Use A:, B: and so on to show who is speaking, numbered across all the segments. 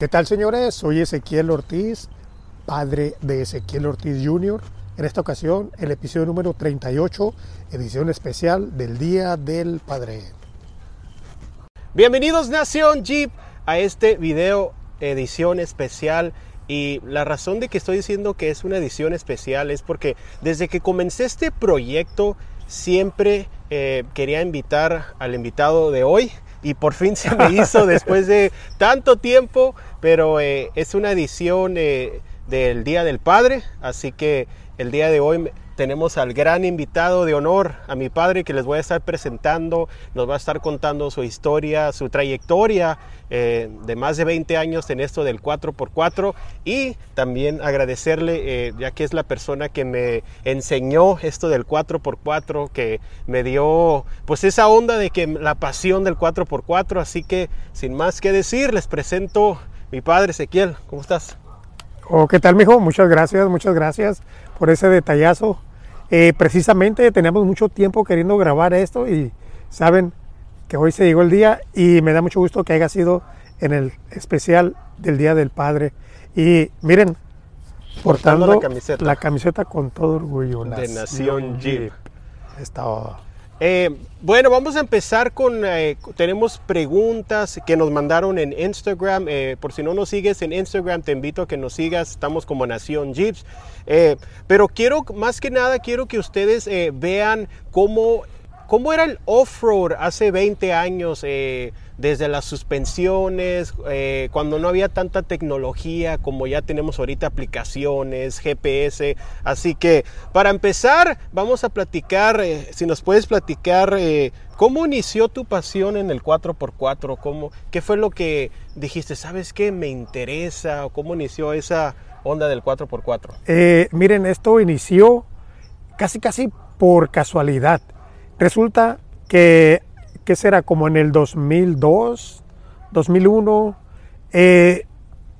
A: ¿Qué tal señores? Soy Ezequiel Ortiz, padre de Ezequiel Ortiz Jr. En esta ocasión, el episodio número 38, edición especial del Día del Padre.
B: Bienvenidos Nación Jeep a este video edición especial y la razón de que estoy diciendo que es una edición especial es porque desde que comencé este proyecto siempre eh, quería invitar al invitado de hoy y por fin se me hizo después de tanto tiempo, pero eh, es una edición eh, del Día del Padre, así que el día de hoy tenemos al gran invitado de honor, a mi padre, que les voy a estar presentando, nos va a estar contando su historia, su trayectoria eh, de más de 20 años en esto del 4x4 y también agradecerle, ya que es la persona que me enseñó esto del 4x4, que me dio pues esa onda de que la pasión del 4x4, así que sin más que decir, les presento mi padre Ezequiel, ¿cómo estás?
A: Oh, ¿Qué tal, mijo? Muchas gracias, muchas gracias por ese detallazo. Eh, precisamente tenemos mucho tiempo queriendo grabar esto y saben que hoy se llegó el día y me da mucho gusto que haya sido en el especial del Día del Padre. Y miren, portando,
B: la camiseta.
A: la camiseta con todo orgullo.
B: De Nación Jeep.
A: Está
B: Eh, bueno, vamos a empezar con, eh, tenemos preguntas que nos mandaron en Instagram. Eh, por si no nos sigues en Instagram, te invito a que nos sigas. Estamos como Nación Jeeps. Pero quiero, más que nada, quiero que ustedes vean cómo, cómo era el off-road hace 20 años. eh, desde las suspensiones, eh, cuando no había tanta tecnología como ya tenemos ahorita aplicaciones, GPS. Así que para empezar, vamos a platicar, eh, si nos puedes platicar cómo inició tu pasión en el 4x4, cómo, qué fue lo que dijiste, sabes qué, me interesa, cómo inició esa onda del 4x4.
A: Eh, miren, esto inició casi casi por casualidad. Resulta que, ¿qué será? Como en el 2002, 2001, eh,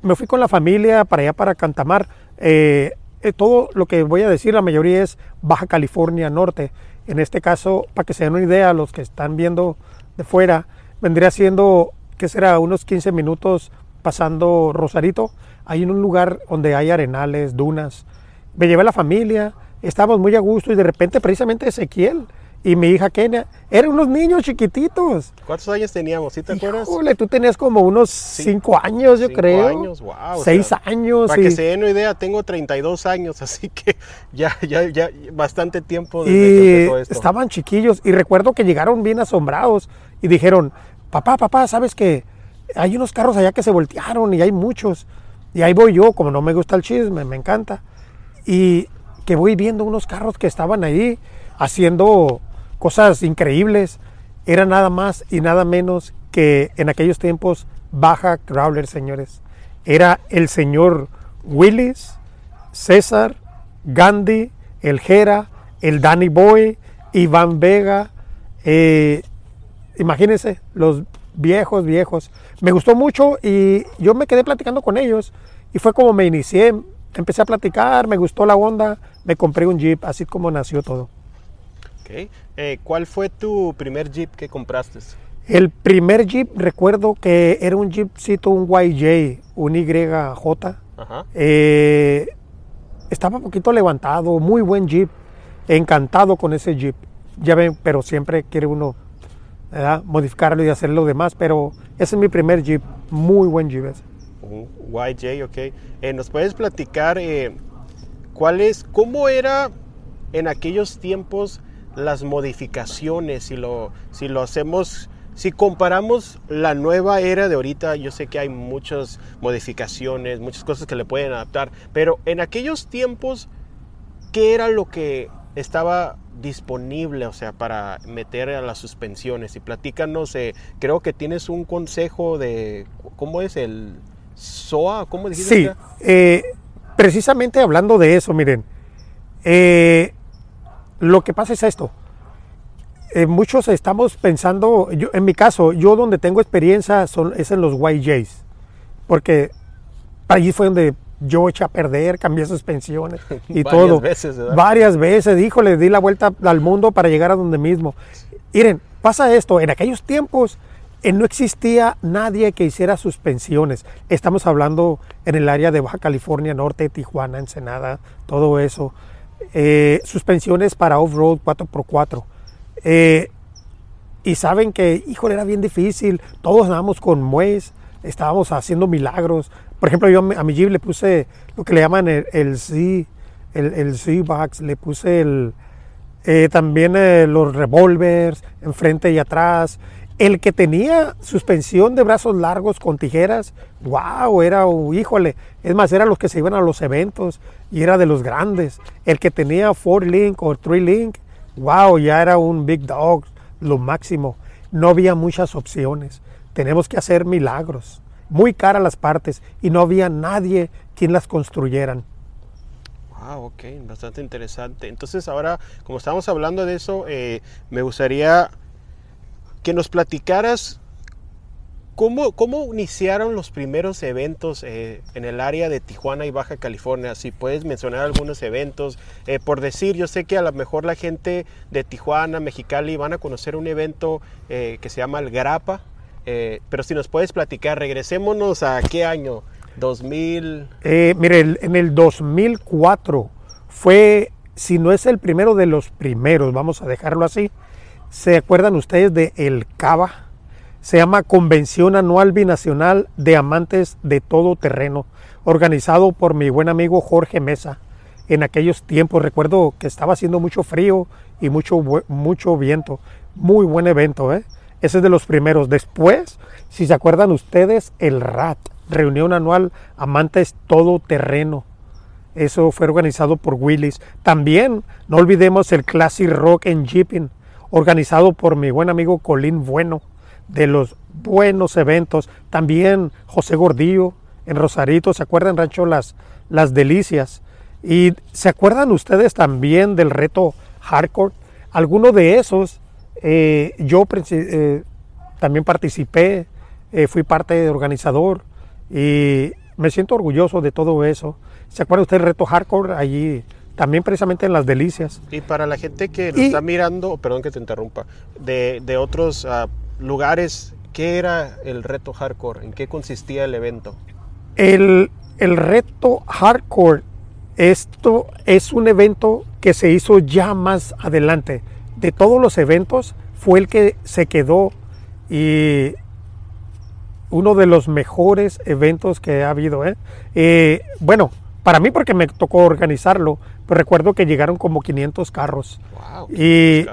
A: me fui con la familia para allá, para Cantamar. Eh, eh, todo lo que voy a decir, la mayoría es Baja California Norte. En este caso, para que se den una idea, los que están viendo de fuera, vendría siendo, ¿qué será? Unos 15 minutos pasando Rosarito. Hay en un lugar donde hay arenales, dunas. Me llevé a la familia, estábamos muy a gusto y de repente precisamente Ezequiel y mi hija Kenia eran unos niños chiquititos.
B: ¿Cuántos años teníamos? ¿Sí te acuerdas?
A: Híjole, tú tenías como unos cinco años, yo
B: Cinco
A: creo.
B: años, wow. o
A: Seis
B: sea,
A: años.
B: Para
A: y,
B: que se den una idea, tengo 32 años, así que ya, ya, ya bastante tiempo desde
A: y
B: empezó esto.
A: estaban chiquillos. Y recuerdo que llegaron bien asombrados y dijeron, papá, papá, ¿sabes que Hay unos carros allá que se voltearon y hay muchos. Y ahí voy yo, como no me gusta el chisme, me encanta. Y que voy viendo unos carros que estaban ahí haciendo cosas increíbles. Era nada más y nada menos que en aquellos tiempos Baja Crawler, señores. Era el señor Willis, César, Gandhi, el Jera, el Danny Boy, Iván Vega. eh, imagínense, los viejos, viejos. Me gustó mucho y yo me quedé platicando con ellos y fue como me inicié. Empecé a platicar, me gustó la onda, me compré un Jeep, así como nació todo.
B: Ok. Eh, ¿Cuál fue tu primer Jeep que compraste?
A: El primer Jeep, recuerdo que era un Jeepcito, un YJ, un YJ.
B: Ajá.
A: Eh, estaba un poquito levantado, muy buen Jeep, encantado con ese Jeep. Ya ven, pero siempre quiere uno ¿verdad? modificarlo y hacer lo demás, pero ese es mi primer Jeep, muy buen Jeep ese.
B: Un YJ, ok. Eh, ¿Nos puedes platicar eh, cuál es, cómo era en aquellos tiempos las modificaciones? Si lo, si lo hacemos, si comparamos la nueva era de ahorita, yo sé que hay muchas modificaciones, muchas cosas que le pueden adaptar, pero en aquellos tiempos, ¿qué era lo que estaba disponible, o sea, para meter a las suspensiones? Y platícanos, eh, creo que tienes un consejo de, ¿cómo es el SOA? ¿Cómo dijiste?
A: Sí, eh, precisamente hablando de eso, miren, eh, lo que pasa es esto. Eh, muchos estamos pensando, yo, en mi caso, yo donde tengo experiencia son, es en los YJs, porque allí fue donde yo eché a perder, cambié suspensiones y
B: Varias
A: todo.
B: veces, ¿verdad?
A: Varias veces, híjole, di la vuelta al mundo para llegar a donde mismo. Miren, pasa esto, en aquellos tiempos eh, no existía nadie que hiciera suspensiones. Estamos hablando en el área de Baja California Norte, Tijuana, Ensenada, todo eso. Eh, suspensiones para off-road 4x4. Eh, y saben que, híjole, era bien difícil. Todos andábamos con mues, estábamos haciendo milagros. Por ejemplo, yo a mi Jeep le puse lo que le llaman el, el Z, el, el Z-Box, le puse el, eh, también eh, los revólveres enfrente y atrás. El que tenía suspensión de brazos largos con tijeras, wow, era, híjole, es más, eran los que se iban a los eventos y era de los grandes. El que tenía four link o three link, wow, ya era un big dog, lo máximo. No había muchas opciones. Tenemos que hacer milagros. Muy caras las partes y no había nadie quien las construyeran.
B: Ah, ok, bastante interesante. Entonces ahora, como estamos hablando de eso, eh, me gustaría que nos platicaras cómo, cómo iniciaron los primeros eventos eh, en el área de Tijuana y Baja California. Si puedes mencionar algunos eventos, eh, por decir, yo sé que a lo mejor la gente de Tijuana, Mexicali van a conocer un evento que se llama el Grapa, pero si nos puedes platicar, regresémonos a qué año. 2000.
A: Eh, mire, en el 2004 fue, si no es el primero de los primeros, vamos a dejarlo así. ¿Se acuerdan ustedes de el CABA? Se llama Convención Anual Binacional de Amantes de Todo Terreno, organizado por mi buen amigo Jorge Mesa. En aquellos tiempos recuerdo que estaba haciendo mucho frío y mucho, mucho viento. Muy buen evento, ¿eh? Ese es de los primeros. Después, si se acuerdan ustedes, el RAT reunión anual Amantes Todo Terreno. Eso fue organizado por Willis. También no olvidemos el Classic Rock en Jeeping, organizado por mi buen amigo Colín Bueno, de los buenos eventos. También José Gordillo en Rosarito, ¿se acuerdan, Rancho Las, Delicias? Y ¿se acuerdan ustedes también del reto Hardcore? Alguno de esos, eh, yo eh, también participé, eh, fui parte de organizador. Y me siento orgulloso de todo eso. ¿Se acuerda usted del reto hardcore allí? También precisamente en las delicias.
B: Y para la gente que lo está mirando, perdón que te interrumpa, de, de otros uh, lugares, ¿qué era el reto hardcore? ¿En qué consistía el evento?
A: El, el reto hardcore, esto es un evento que se hizo ya más adelante. De todos los eventos, fue el que se quedó y uno de los mejores eventos que ha habido. ¿eh? Eh, bueno, para mí porque me tocó organizarlo, pero recuerdo que llegaron como 500 carros. y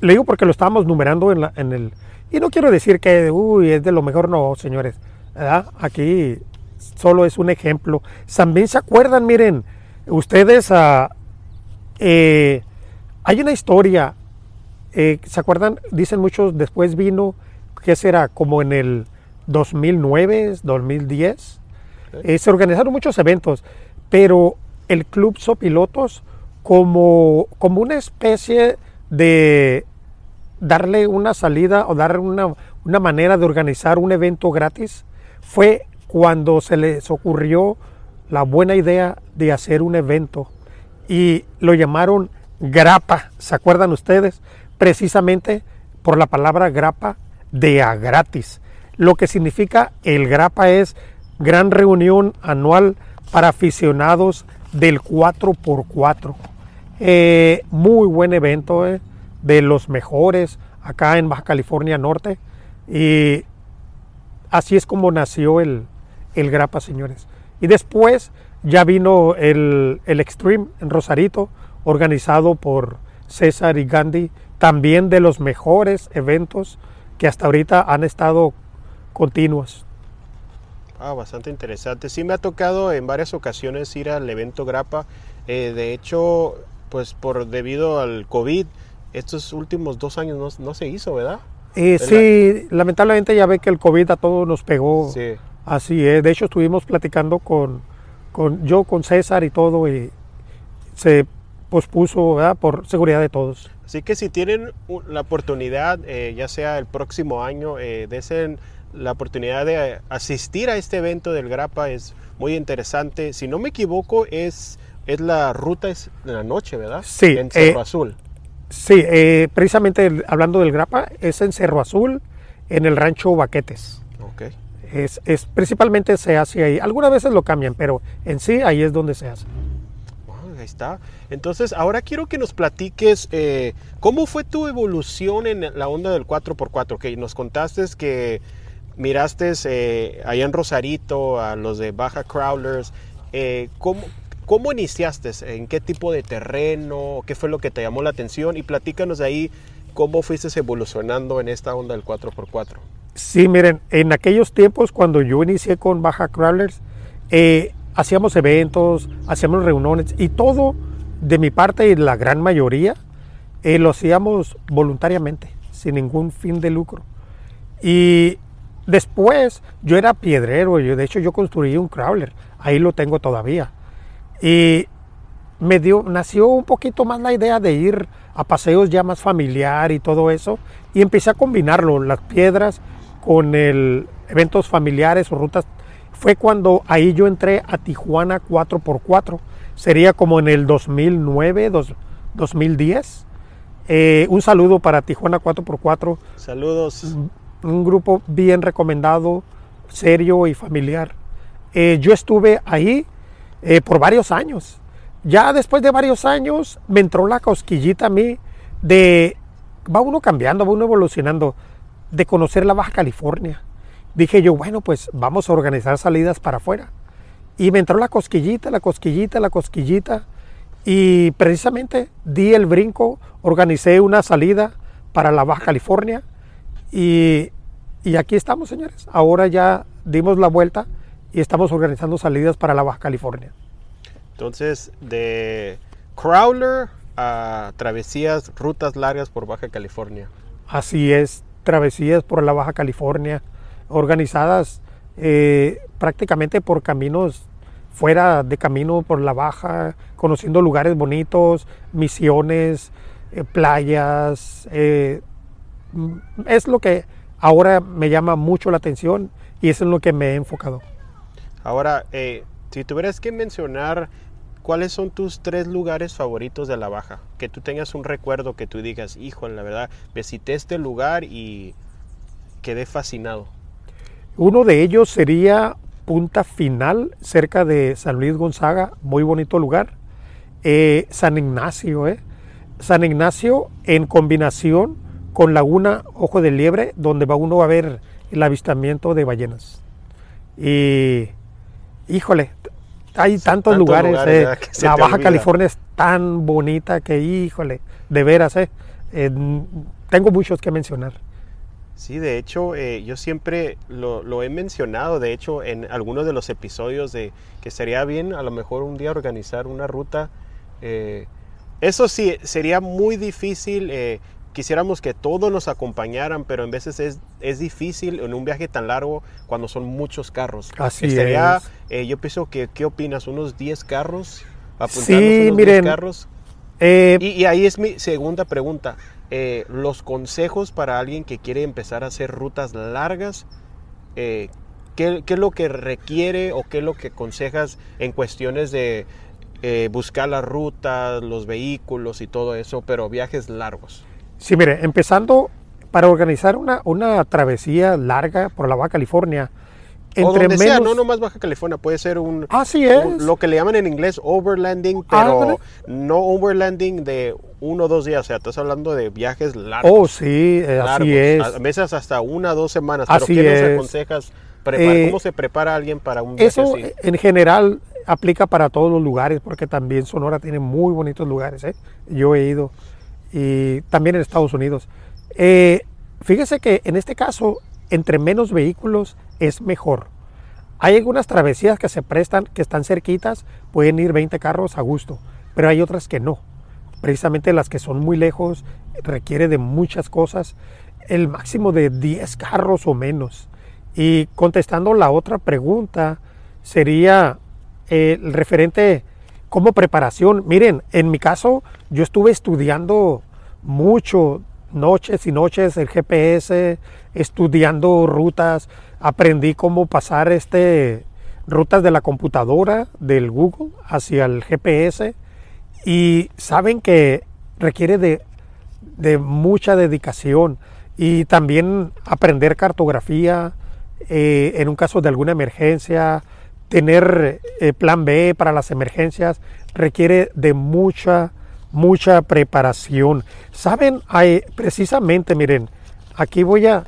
A: le digo porque lo estábamos numerando en, la, en, el... Y no quiero decir que, uy, es de lo mejor, no, señores. Aquí solo es un ejemplo. También se acuerdan, miren, ustedes, uh, eh, hay una historia, ¿se acuerdan? Dicen muchos, después vino, ¿qué será? Como en el 2009, 2010. Eh, se organizaron muchos eventos, pero el Club Sopilotos como, como una especie de darle una salida o dar una, una manera de organizar un evento gratis fue cuando se les ocurrió la buena idea de hacer un evento y lo llamaron grapa, ¿se acuerdan ustedes? Precisamente por la palabra grapa de a gratis. Lo que significa el GRAPA es Gran Reunión Anual para Aficionados del 4x4. Eh, muy buen evento, eh, de los mejores acá en Baja California Norte. Y así es como nació el, el Grapa, señores. Y después ya vino el, el Extreme en Rosarito, organizado por César y Gandhi, también de los mejores eventos que hasta ahorita han estado continuos.
B: Ah, bastante interesante. Sí me ha tocado en varias ocasiones ir al evento Grapa. Eh, de hecho, pues por debido al COVID, estos últimos dos años no, se hizo, ¿verdad?
A: Eh, sí, lamentablemente ya ve que el COVID a todos nos pegó. Sí. Así es. De hecho, estuvimos platicando con, con yo, con César y todo, y se pospuso, ¿verdad? Por seguridad de todos.
B: Así que si tienen la oportunidad, eh, ya sea el próximo año, eh, desen la oportunidad de asistir a este evento del Grapa es muy interesante. Si no me equivoco, es, es la ruta es de la noche, ¿verdad?
A: Sí.
B: En Cerro eh, Azul.
A: Sí, eh, precisamente hablando del Grapa, es en Cerro Azul en el rancho Baquetes.
B: Ok.
A: Es, es, principalmente se hace ahí. Algunas veces lo cambian, pero en sí ahí es donde se hace.
B: Wow, ahí está. Entonces, ahora quiero que nos platiques eh, cómo fue tu evolución en la onda del 4x4. Que nos contaste que miraste eh, allá en Rosarito a los de Baja Crawlers. Eh, ¿cómo, ¿Cómo iniciaste? ¿En qué tipo de terreno? ¿Qué fue lo que te llamó la atención? Y platícanos de ahí cómo fuiste evolucionando en esta onda del 4x4.
A: Sí, miren, en aquellos tiempos cuando yo inicié con Baja Crawlers, eh, hacíamos eventos, hacíamos reuniones y todo de mi parte y la gran mayoría eh, lo hacíamos voluntariamente, sin ningún fin de lucro. Y después yo era piedrero, yo, de hecho yo construí un crawler, ahí lo tengo todavía. Y me dio, nació un poquito más la idea de ir a paseos ya más familiar y todo eso. Y empecé a combinarlo, las piedras con el eventos familiares o rutas. Fue cuando ahí yo entré a Tijuana 4x4. Sería como en el 2009, 2010. Eh, un saludo para Tijuana 4x4.
B: Saludos.
A: Un grupo bien recomendado, serio y familiar. Eh, yo estuve ahí eh, por varios años. Ya después de varios años me entró la cosquillita a mí de, va uno cambiando, va uno evolucionando, de conocer la Baja California. Dije yo, bueno, pues vamos a organizar salidas para afuera. Y me entró la cosquillita, la cosquillita, la cosquillita. Y precisamente di el brinco, organicé una salida para la Baja California. Y, y aquí estamos, señores. Ahora ya dimos la vuelta y estamos organizando salidas para la Baja California.
B: Entonces, de crawler a travesías, rutas largas por Baja California.
A: Así es, travesías por la Baja California, organizadas eh, prácticamente por caminos fuera de camino por la Baja, conociendo lugares bonitos, misiones, eh, playas. Eh, es lo que ahora me llama mucho la atención y es en lo que me he enfocado.
B: Ahora, eh, si tuvieras que mencionar cuáles son tus tres lugares favoritos de la Baja, que tú tengas un recuerdo que tú digas, hijo, la verdad, visité este lugar y quedé fascinado.
A: Uno de ellos sería Punta Final, cerca de San Luis Gonzaga, muy bonito lugar. Eh, San Ignacio, ¿eh? San Ignacio en combinación con Laguna Ojo de Liebre, donde va uno a ver el avistamiento de ballenas. Y híjole, hay tantos, lugares. eh, la Baja California es tan bonita que, híjole, de veras, eh, eh, tengo muchos que mencionar.
B: Sí, de hecho, eh, yo siempre lo, lo, he mencionado, de hecho, en algunos de los episodios de que sería bien a lo mejor un día organizar una ruta. Eh, eso sí, sería muy difícil eh, quisiéramos que todos nos acompañaran, pero en veces es, es difícil en un viaje tan largo cuando son muchos carros.
A: Así
B: Estaría,
A: es.
B: Eh, yo pienso que, ¿qué opinas? ¿Unos 10 carros?
A: Sí, unos miren.
B: 10 carros.
A: Eh,
B: y, y, ahí es mi segunda pregunta. Eh, los consejos para alguien que quiere empezar a hacer rutas largas, ¿qué, ¿qué, es lo que requiere o qué es lo que aconsejas en cuestiones de eh, buscar las rutas, los vehículos y todo eso, pero viajes largos?
A: Sí, mire, empezando para organizar una, una travesía larga por la Baja California,
B: entre o donde menos... sea, no nomás Baja California, puede ser un,
A: Así es.
B: Un, lo que le llaman en inglés overlanding, pero no overlanding de uno o dos días, o sea, estás hablando de viajes largos.
A: Oh, sí,
B: largos,
A: así es.
B: A veces hasta una o dos semanas,
A: así
B: pero ¿qué
A: es.
B: nos aconsejas? Preparar, eh, ¿Cómo se prepara alguien para un viaje
A: Eso
B: así?
A: en general aplica para todos los lugares, porque también Sonora tiene muy bonitos lugares, ¿eh? Yo he ido, también en Estados Unidos. Eh, fíjese que en este caso, entre menos vehículos es mejor. Hay algunas travesías que se prestan, que están cerquitas, pueden ir 20 carros a gusto, pero hay otras que no. Precisamente las que son muy lejos requiere de muchas cosas, el máximo de 10 carros o menos. Y contestando la otra pregunta, sería eh, el referente como preparación. Miren, en mi caso, yo estuve estudiando mucho, noches y noches, el GPS, estudiando rutas, aprendí cómo pasar este, rutas de la computadora, del Google, hacia el GPS. Y saben que requiere de, de mucha dedicación. y también aprender cartografía eh, en un caso de alguna emergencia, tener eh, plan B para las emergencias, requiere de mucha, mucha preparación. Saben, precisamente, miren, aquí voy a,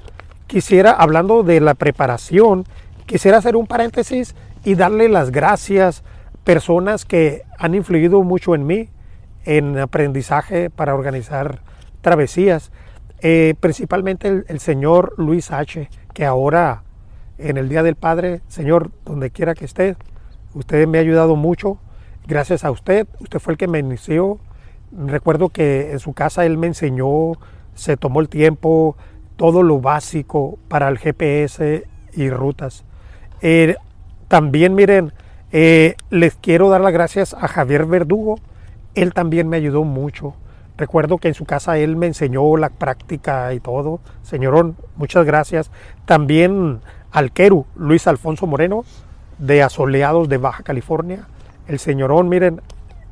A: quisiera, hablando de la preparación, quisiera hacer un paréntesis y darle las gracias personas que han influido mucho en mí en aprendizaje para organizar travesías. Eh, principalmente el, señor Luis H., que ahora en el Día del Padre, Señor, donde quiera que esté, usted me ha ayudado mucho. Gracias a usted, usted fue el que me inició. Recuerdo que en su casa él me enseñó, se tomó el tiempo, todo lo básico para el GPS y rutas. Eh, también miren, eh, les quiero dar las gracias a Javier Verdugo. Él también me ayudó mucho. Recuerdo que en su casa él me enseñó la práctica y todo. Señorón, muchas gracias. También al Queru, Luis Alfonso Moreno, de Asoleados de Baja California. El señorón, miren,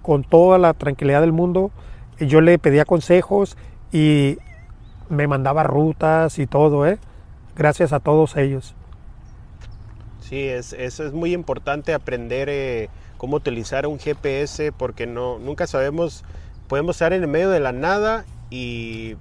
A: con toda la tranquilidad del mundo, yo le pedía consejos y me mandaba rutas y todo, ¿eh? Gracias a todos ellos.
B: Sí, es, eso es muy importante aprender eh, cómo utilizar un GPS porque no, nunca sabemos podemos estar en el medio de la nada y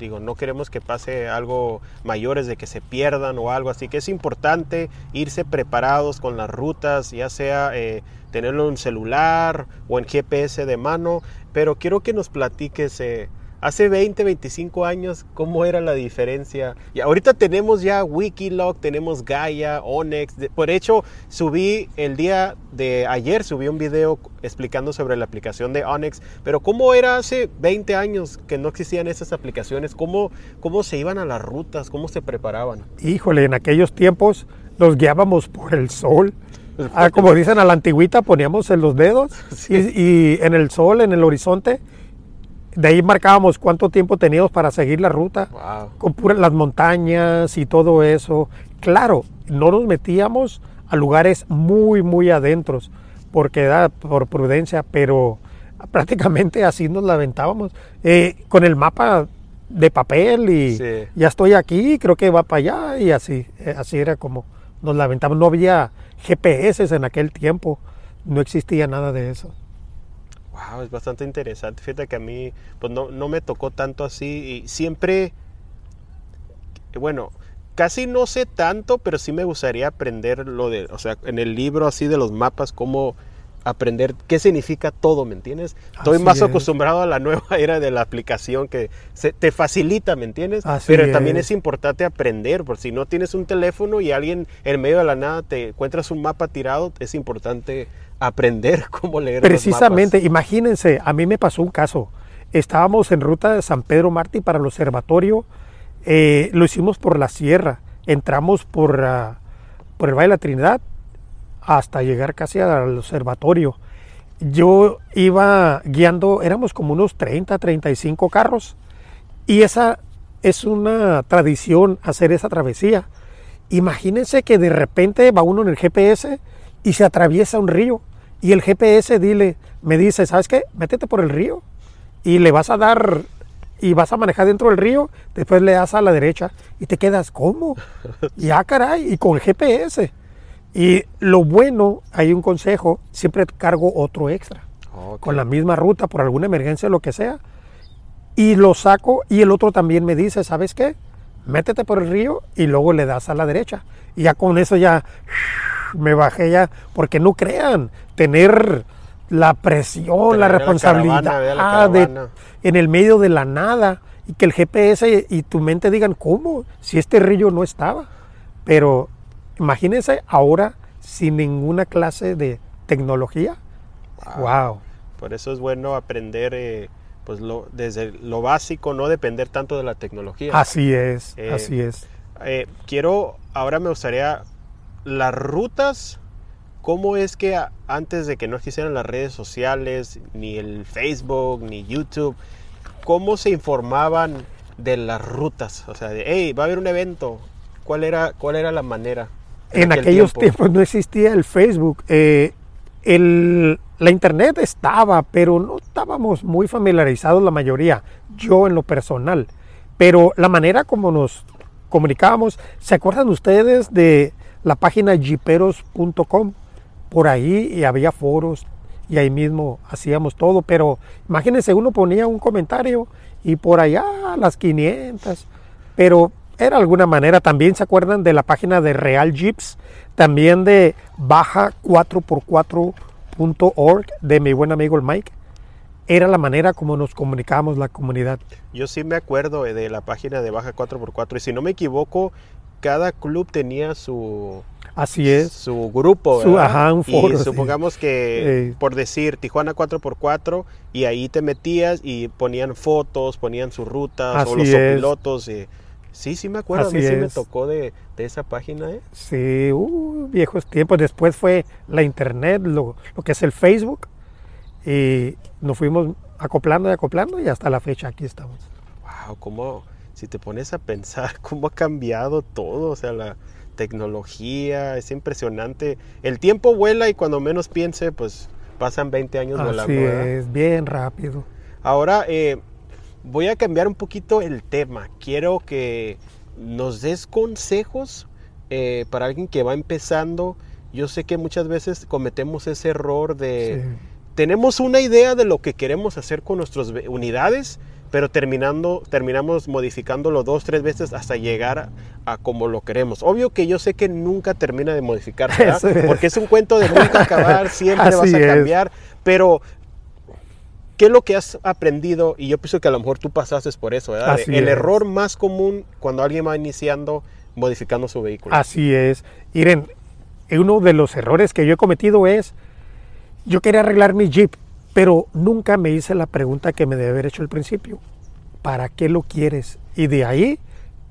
B: digo, no queremos que pase algo mayores de que se pierdan o algo, así que es importante irse preparados con las rutas, ya sea eh, tenerlo en celular o en GPS de mano, pero quiero que nos platiques eh, hace 20, 25 años, ¿cómo era la diferencia? Y ahorita tenemos ya Wikiloc, tenemos Gaia, Onyx. Por hecho, subí el día de ayer, subí un video explicando sobre la aplicación de Onyx. Pero ¿cómo era hace 20 años que no existían esas aplicaciones? ¿Cómo, cómo se iban a las rutas? ¿Cómo se preparaban?
A: Híjole, en aquellos tiempos nos guiábamos por el sol. Ah, como dicen a la antigüita, poníamos en los dedos y en el sol, en el horizonte de ahí marcábamos cuánto tiempo teníamos para seguir la ruta, con las montañas y todo eso. Claro, no nos metíamos a lugares muy, muy adentros, porque era por prudencia, pero prácticamente así nos la aventábamos. Eh, con el mapa de papel y ya estoy aquí, creo que va para allá y así, eh, así era como nos la aventamos. No había GPS en aquel tiempo, no existía nada de eso.
B: Wow, es bastante interesante. Fíjate que a mí pues no, no me tocó tanto así y siempre, bueno, casi no sé tanto, pero sí me gustaría aprender lo de, o sea, en el libro así de los mapas, cómo aprender qué significa todo, ¿me entiendes? Estoy más acostumbrado a la nueva era de la aplicación que se, te facilita, ¿me entiendes? Pero también es importante aprender, porque si no tienes un teléfono y alguien en medio de la nada te encuentras un mapa tirado, es importante aprender cómo leer.
A: Precisamente, imagínense, a mí me pasó un caso. Estábamos en ruta de San Pedro Martí para el observatorio, eh, lo hicimos por la sierra, entramos por, ah, por el Valle de la Trinidad hasta llegar casi al observatorio. Yo iba guiando, éramos como unos 30, 35 carros y esa es una tradición hacer esa travesía. Imagínense que de repente va uno en el GPS y se atraviesa un río y el GPS dile, me dice, ¿sabes qué? Métete por el río y le vas a dar y vas a manejar dentro del río, después le das a la derecha y te quedas, ¿cómo? Ya caray, y con el GPS. Y lo bueno, hay un consejo, siempre cargo otro extra, con la misma ruta, por alguna emergencia, lo que sea, y lo saco y el otro también me dice, ¿sabes qué? Métete por el río y luego le das a la derecha. Y ya con eso ya me bajé ya, porque no crean, tener la presión, la responsabilidad en el medio de la nada y que el GPS y tu mente digan, ¿cómo? Si este río no estaba. Pero imagínense ahora sin ninguna clase de tecnología. Wow.
B: Por eso es bueno aprender eh, pues lo, desde lo básico, no depender tanto de la tecnología.
A: Así es, eh, así es.
B: Eh, quiero, ahora me gustaría las rutas, ¿cómo es que antes de que no existieran las redes sociales, ni el Facebook, ni YouTube, cómo se informaban de las rutas? O sea, de, hey, va a haber un evento. ¿Cuál era, cuál era la manera?
A: En, aquellos tiempos no existía el Facebook. Eh, la internet estaba, pero no estábamos muy familiarizados la mayoría, yo en lo personal. Pero la manera como nos comunicábamos, ¿se acuerdan ustedes de la página jiperos.com? Por ahí y había foros y ahí mismo hacíamos todo, pero imagínense, uno ponía un comentario y por allá las 500, pero era alguna manera. También se acuerdan de la página de Real Jeeps, también de baja 4x4.org de mi buen amigo el Mike. Era la manera como nos comunicábamos la comunidad.
B: Yo sí me acuerdo de la página de baja 4x4 y si no me equivoco, cada club tenía su,
A: Así es.
B: su grupo,
A: Su- ajá, un foro,
B: Y
A: sí.
B: supongamos que,
A: Eh.
B: por decir, Tijuana 4x4, y ahí te metías y ponían fotos, ponían sus rutas, o los pilotos. Sí, sí me acuerdo,
A: Así
B: a mí sí me tocó de, de esa página, ¿eh?
A: Sí, uh, viejos tiempos. Después fue la internet, lo, lo que es el Facebook. Y nos fuimos acoplando y acoplando y hasta la fecha aquí estamos.
B: Wow, cómo, si te pones a pensar cómo ha cambiado todo, o sea, la tecnología, es impresionante. El tiempo vuela y cuando menos piense, pues pasan 20 años volando,
A: Así es, bien rápido.
B: Ahora eh, voy a cambiar un poquito el tema. Quiero que nos des consejos eh, para alguien que va empezando. Yo sé que muchas veces cometemos ese error de...
A: Sí.
B: Tenemos una idea de lo que queremos hacer con nuestras unidades, pero terminando, terminamos modificándolo dos, tres veces hasta llegar a, a como lo queremos. Obvio que yo sé que nunca termina de modificarse, ¿verdad?
A: Es.
B: porque es un cuento de nunca acabar, siempre vas a
A: es.
B: cambiar, pero ¿qué es lo que has aprendido? Y yo pienso que a lo mejor tú pasaste por eso, ¿verdad?
A: Así
B: El
A: es.
B: error más común cuando alguien va iniciando modificando su vehículo.
A: Así es. Miren, uno de los errores que yo he cometido es, yo quería arreglar mi Jeep, pero nunca me hice la pregunta que me debe haber hecho al principio. ¿Para qué lo quieres? Y de ahí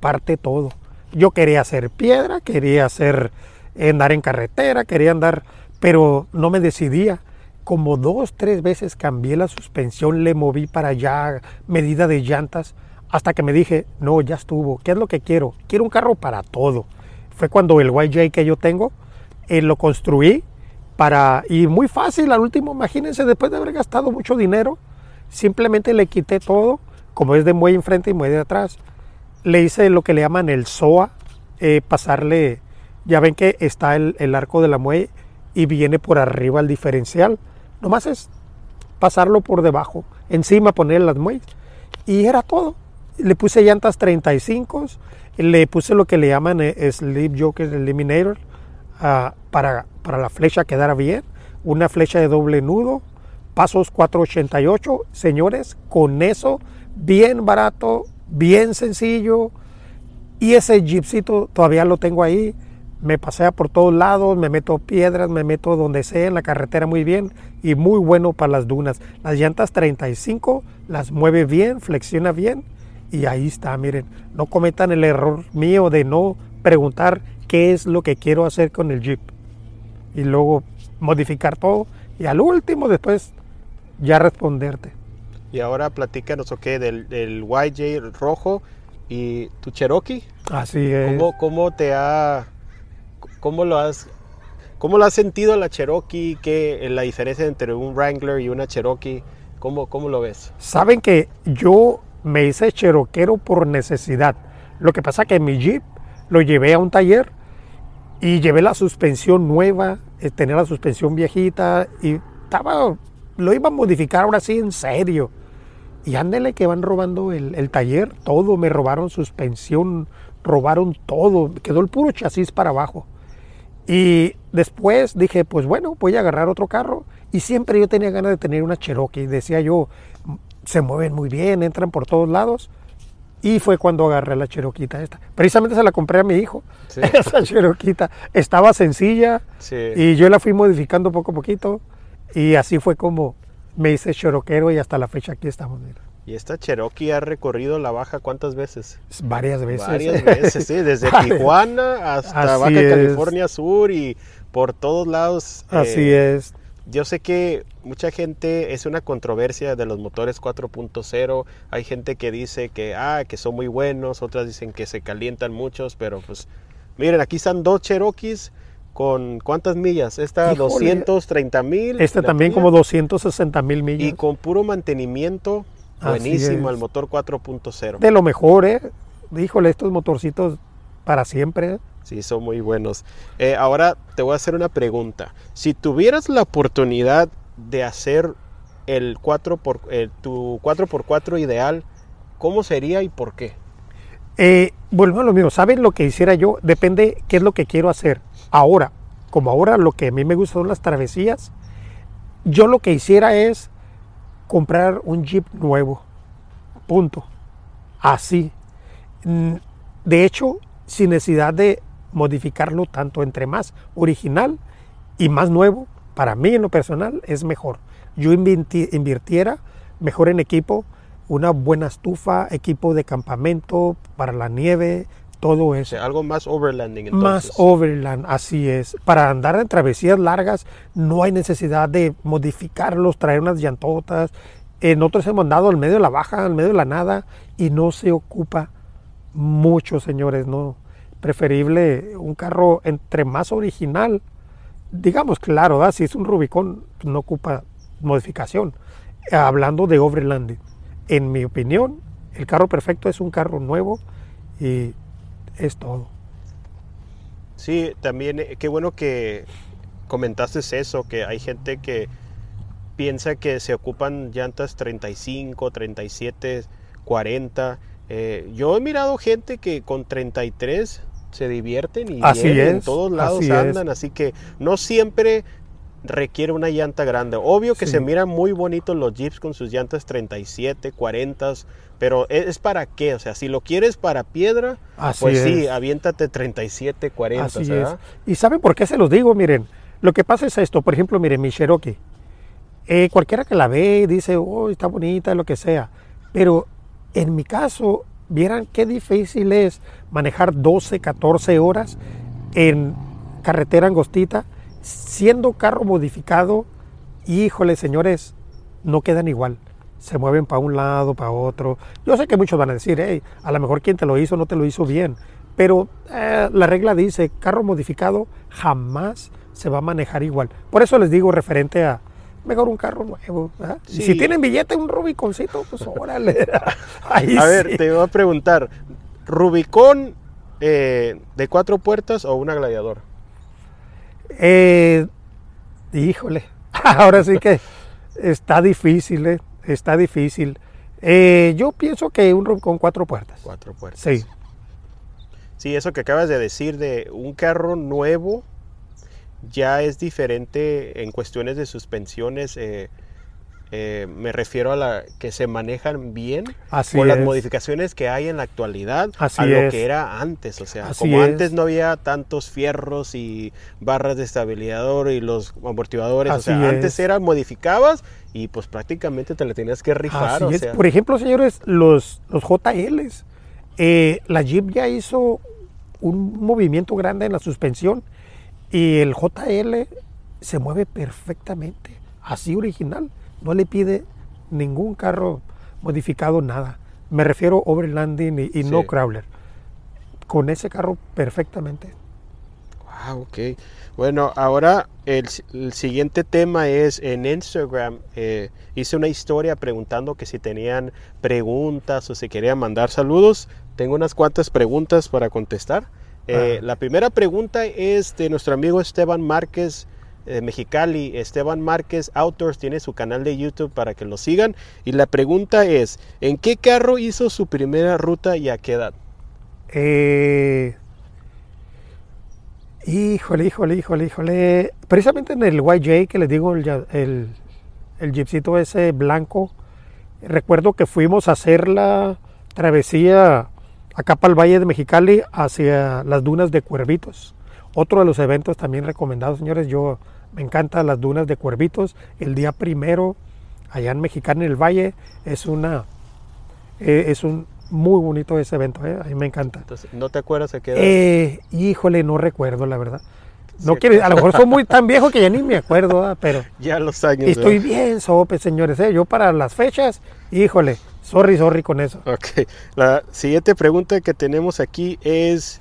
A: parte todo. Yo quería hacer piedra, quería hacer andar en carretera, quería andar, pero no me decidía. Como dos, tres veces cambié la suspensión, le moví para allá, medida de llantas, hasta que me dije, no, ya estuvo. ¿Qué es lo que quiero? Quiero un carro para todo. Fue cuando el YJ que yo tengo, eh, lo construí para, y muy fácil, al último, imagínense, después de haber gastado mucho dinero, simplemente le quité todo, como es de muelle enfrente y muelle de atrás, le hice lo que le llaman el SOA, eh, pasarle, ya ven que está el, el arco de la muelle y viene por arriba el diferencial, nomás es pasarlo por debajo, encima poner las muelles. Y era todo. Le puse llantas 35, le puse lo que le llaman eh, Sleep Joker Eliminator ah, para, para la flecha quedara bien, una flecha de doble nudo, pasos 488, señores, con eso bien barato, bien sencillo. Y ese jeepcito todavía lo tengo ahí. Me pasea por todos lados, me meto piedras, me meto donde sea en la carretera muy bien y muy bueno para las dunas. Las llantas 35 las mueve bien, flexiona bien y ahí está, miren. No cometan el error mío de no preguntar qué es lo que quiero hacer con el Jeep y luego modificar todo y al último después ya responderte.
B: Y ahora platícanos, ok, del, del YJ rojo y tu Cherokee.
A: Así es.
B: ¿Cómo, cómo te ha, cómo lo has, cómo lo has sentido la Cherokee? ¿Qué la diferencia entre un Wrangler y una Cherokee? ¿Cómo, cómo lo ves?
A: Saben que yo me hice cheroquero por necesidad. Lo que pasa que mi Jeep lo llevé a un taller y llevé la suspensión nueva, eh, tenía la suspensión viejita y estaba, lo iba a modificar ahora sí en serio. Y ándele que van robando el, el taller, todo, me robaron suspensión, robaron todo, quedó el puro chasis para abajo. Y después dije, pues bueno, voy a agarrar otro carro. Y siempre yo tenía ganas de tener una Cherokee. Decía yo, se mueven muy bien, entran por todos lados. Y fue cuando agarré la Cheroquita esta. Precisamente se la compré a mi hijo.
B: Sí.
A: Esa Cheroquita. Estaba sencilla
B: Sí.
A: y yo la fui modificando poco a poquito. Y así fue como me hice cheroquero y hasta la fecha aquí estamos. mira.
B: Y esta Cherokee ha recorrido la baja cuántas veces?
A: Varias veces.
B: Varias veces, sí, desde. Tijuana hasta
A: Así
B: Baja
A: es.
B: California Sur y por todos lados.
A: Así
B: eh,
A: es.
B: Yo sé que mucha gente es una controversia de los motores 4.0. Hay gente que dice que ah, que son muy buenos, otras dicen que se calientan muchos, pero pues miren, aquí están dos Cherokees con ¿cuántas millas? Esta
A: Híjole.
B: 230 mil.
A: Este también como 260 mil millas.
B: Y con puro mantenimiento Buenísimo el motor 4.0.
A: De lo mejor, ¿eh? Híjole, estos motorcitos para siempre. ¿eh?
B: Sí, son muy buenos. Eh, ahora te voy a hacer una pregunta. Si tuvieras la oportunidad de hacer el 4 por, eh, tu 4x4 ideal, ¿cómo sería y por qué?
A: Eh, vuelvo a lo mismo, ¿saben lo que hiciera yo? Depende qué es lo que quiero hacer. Ahora, como ahora lo que a mí me gustan son las travesías, yo lo que hiciera es comprar un Jeep nuevo. Punto. Así. Mm, De hecho, sin necesidad de modificarlo tanto, entre más original y más nuevo, para mí en lo personal es mejor. Yo invirti- invirtiera mejor en equipo, una buena estufa, equipo de campamento para la nieve, todo
B: O
A: eso.
B: sea, algo más overlanding
A: Más overland, así es. Para andar en travesías largas no hay necesidad de modificarlos, traer unas llantotas. En otros hemos andado al medio de la baja, al medio de la nada y no se ocupa mucho, señores. No, preferible un carro entre más original. Digamos, claro, si es un Rubicon no ocupa modificación. Hablando de overlanding, en mi opinión, el carro perfecto es un carro nuevo y es todo.
B: Sí, también eh, qué bueno que comentaste eso, que hay gente que piensa que se ocupan llantas 35, 37, 40. Eh, yo he mirado gente que con 33 se divierten y
A: Así
B: en todos lados
A: así
B: andan, así que no siempre requiere una llanta grande. Obvio que
A: Sí.
B: se miran muy bonitos los Jeeps con sus llantas 37, 40, pero ¿es, es para qué? O sea, si lo quieres para piedra,
A: Así
B: pues sí,
A: es.
B: aviéntate 37, 40,
A: Así es.
B: ¿verdad?
A: ¿Y saben por qué se los digo? Miren, lo que pasa es esto. Por ejemplo, miren, mi Cherokee. Eh, cualquiera que la ve dice, oh, está bonita, lo que sea. Pero en mi caso, vieran qué difícil es manejar 12, 14 horas en carretera angostita, siendo carro modificado. Híjole, señores, no quedan igual. Se mueven para un lado, para otro. Yo sé que muchos van a decir, hey, a lo mejor quien te lo hizo no te lo hizo bien. Pero eh, la regla dice, carro modificado jamás se va a manejar igual. Por eso les digo referente a mejor un carro nuevo. Si tienen billete, un Rubiconcito, pues órale. Ahí
B: A ver, te voy a preguntar, ¿Rubicón eh, de cuatro puertas o una gladiador?
A: Eh, híjole, ahora sí que está difícil, ¿eh? está difícil. Eh, yo pienso que un Rubicon cuatro puertas.
B: Cuatro puertas.
A: Sí,
B: Sí, eso que acabas de decir de un carro nuevo ya es diferente en cuestiones de suspensiones. eh, eh, me refiero a la que se manejan bien
A: Así
B: con las
A: es.
B: modificaciones que hay en la actualidad
A: Así
B: a lo
A: es.
B: que era antes. O sea,
A: Así
B: como
A: es.
B: antes no había tantos fierros y barras de estabilizador y los amortiguadores. o sea, antes
A: es.
B: era modificabas y pues prácticamente te la tenías que rifar. o sea.
A: Por ejemplo, señores, los, los JLs. eh, la Jeep ya hizo un movimiento grande en la suspensión y el JL se mueve perfectamente, así original. No le pide ningún carro modificado nada. Me refiero overlanding y, y no crawler. Con ese carro perfectamente.
B: Ah, ok. Bueno, ahora el siguiente tema es en Instagram. eh, hice una historia preguntando que si tenían preguntas o si querían mandar saludos. Tengo unas cuantas preguntas para contestar. Eh,
A: Ah.
B: La primera pregunta es de nuestro amigo Esteban Márquez Mexicali. Esteban Márquez Outdoors tiene su canal de YouTube para que lo sigan. Y la pregunta es, ¿en qué carro hizo su primera ruta y a qué edad?
A: Eh, híjole, híjole, híjole, híjole. Precisamente en el YJ que les digo, el, el, el ese blanco, recuerdo que fuimos a hacer la travesía acá para el Valle de Mexicali hacia las dunas de Cuervitos. Otro de los eventos también recomendados, señores. Yo me encantan las dunas de Cuervitos. El día primero, allá en Mexicali, en el Valle, es una eh, es un muy bonito ese evento. eh, A mí me encanta.
B: Entonces, ¿no te acuerdas a qué edad?
A: Eh, híjole, no recuerdo la verdad. No
B: Sí.
A: quiere, a lo mejor soy muy tan viejo que ya ni me acuerdo, pero
B: ya los años.
A: estoy
B: ¿verdad?
A: bien sope, señores. ¿eh? Yo para las fechas, híjole, sorry, sorry con eso.
B: Ok, la siguiente pregunta que tenemos aquí es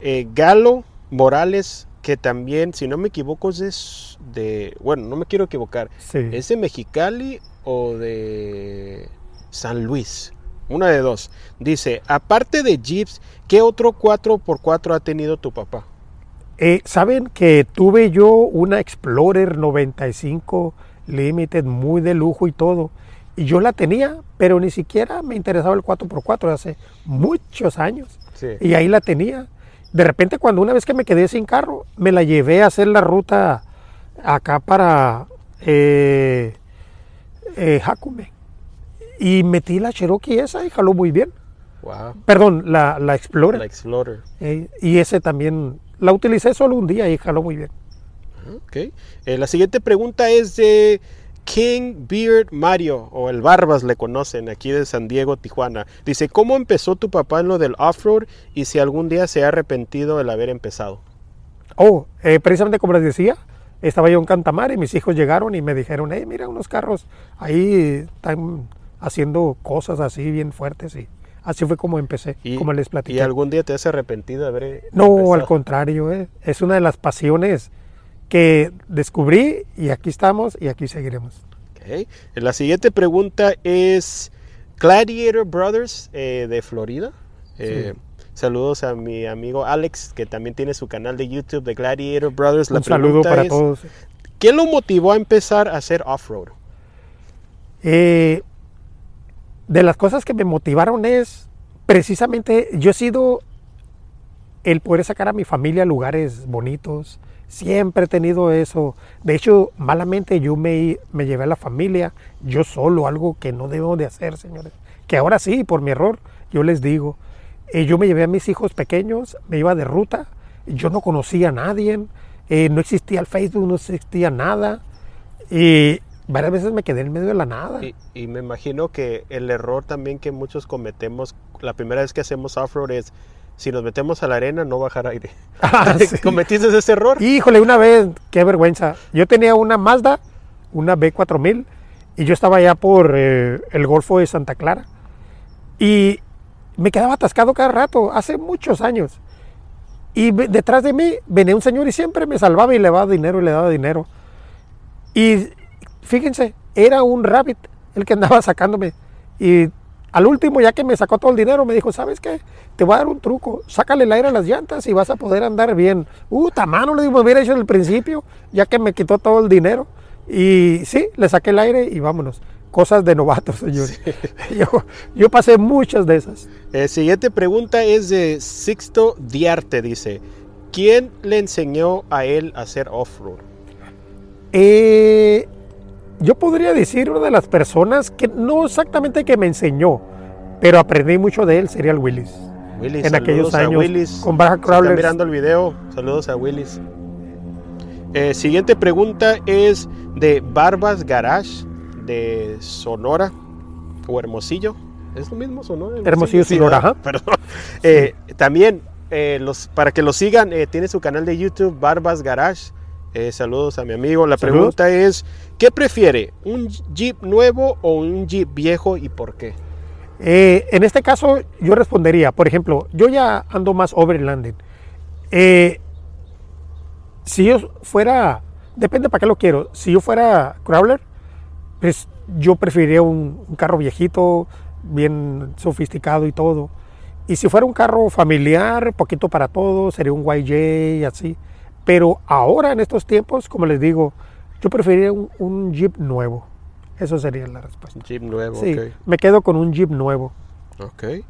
B: eh, Galo Morales, que también, si no me equivoco, es de, bueno, no me quiero equivocar,
A: Sí.
B: ¿es de Mexicali o de San Luis. Una de dos. Dice, aparte de Jeeps, ¿qué otro 4x4 ha tenido tu papá?
A: Eh, Saben que tuve yo una Explorer 95 Limited muy de lujo y todo. Y yo la tenía, pero ni siquiera me interesaba el 4x4 hace muchos años.
B: Sí.
A: Y ahí la tenía. De repente cuando una vez que me quedé sin carro, me la llevé a hacer la ruta acá para eh, eh, Jacume. Y metí la Cherokee esa y jaló muy bien.
B: Wow.
A: Perdón, la, la Explorer.
B: La Explorer.
A: Eh, y ese también la utilicé solo un día y jaló muy bien.
B: Ok. Eh, la siguiente pregunta es de King Beard Mario, o el Barbas le conocen, aquí de San Diego, Tijuana. Dice, ¿cómo empezó tu papá en lo del off-road y si algún día se ha arrepentido del haber empezado?
A: Oh, eh, precisamente como les decía, estaba yo en Cantamar y mis hijos llegaron y me dijeron, hey, mira unos carros ahí están haciendo cosas así bien fuertes y así fue como empecé, como les
B: ¿Y
A: platiqué.
B: algún día te has arrepentido de haber
A: No,
B: empezado?
A: al contrario, eh, es una de las pasiones que descubrí y aquí estamos y aquí seguiremos.
B: Ok. La siguiente pregunta es Gladiator Brothers eh, de Florida. Eh, Saludos a mi amigo Alex, que también tiene su canal de YouTube de Gladiator Brothers. La
A: Un saludo para
B: es,
A: todos.
B: ¿Qué lo motivó a empezar a hacer off-road?
A: Eh, de las cosas que me motivaron es precisamente yo he sido el poder sacar a mi familia a lugares bonitos. Siempre he tenido eso. De hecho, malamente yo me, me llevé a la familia yo solo, algo que no debo de hacer, señores. Que ahora sí, por mi error, yo les digo. Eh, yo me llevé a mis hijos pequeños, me iba de ruta, yo no conocía a nadie, eh, no existía el Facebook, no existía nada. Y varias veces me quedé en medio de la nada.
B: Y, me imagino que el error también que muchos cometemos la primera vez que hacemos off-road es, si nos metemos a la arena, no bajar aire.
A: Ah, sí.
B: ¿Cometiste ese error?
A: Híjole, una vez, qué vergüenza. Yo tenía una Mazda, una B4000, y yo estaba allá por eh, el Golfo de Santa Clara. Y me quedaba atascado cada rato, hace muchos años. Y detrás de mí venía un señor y siempre me salvaba y le daba dinero y le daba dinero. Y fíjense, era un rabbit el que andaba sacándome. Y al último, ya que me sacó todo el dinero, me dijo, ¿sabes qué? Te voy a dar un truco. Sácale el aire a las llantas y vas a poder andar bien. Uh, mano, le digo, me hubiera hecho el principio, ya que me quitó todo el dinero. Y sí, le saqué el aire y vámonos. Cosas de novatos, señores. Yo, yo pasé muchas de esas.
B: Eh, siguiente pregunta es de Sixto Diarte, dice. ¿Quién le enseñó a él a hacer off-road?
A: Eh, yo podría decir una de las personas que no exactamente que me enseñó, pero aprendí mucho de él, sería el Willis.
B: Willis,
A: En aquellos
B: a
A: años,
B: Willis.
A: con Baja Crawlers.
B: mirando el video, saludos a Willis. Eh, siguiente pregunta es de Barbas Garage de Sonora o Hermosillo. ¿Es lo mismo Sonora?
A: Hermosillo,
B: Sí,
A: Sonora.
B: Perdón. Eh, también, eh, los, para que lo sigan, eh, tiene su canal de YouTube, Barbas Garage. Eh, saludos a mi amigo. La pregunta es, ¿qué prefiere? ¿Un Jeep nuevo o un Jeep viejo y por qué?
A: Eh, en este caso, yo respondería, por ejemplo, yo ya ando más overlanding. Eh, si yo fuera, depende para qué lo quiero, si yo fuera crawler, pues yo preferiría un, un carro viejito, bien sofisticado y todo. Y si fuera un carro familiar, poquito para todo, sería un YJ y así. Pero ahora, en estos tiempos, como les digo, yo preferiría un, un Jeep nuevo. Eso sería la respuesta.
B: Jeep nuevo,
A: Sí, me quedo con un Jeep nuevo.
B: Ok.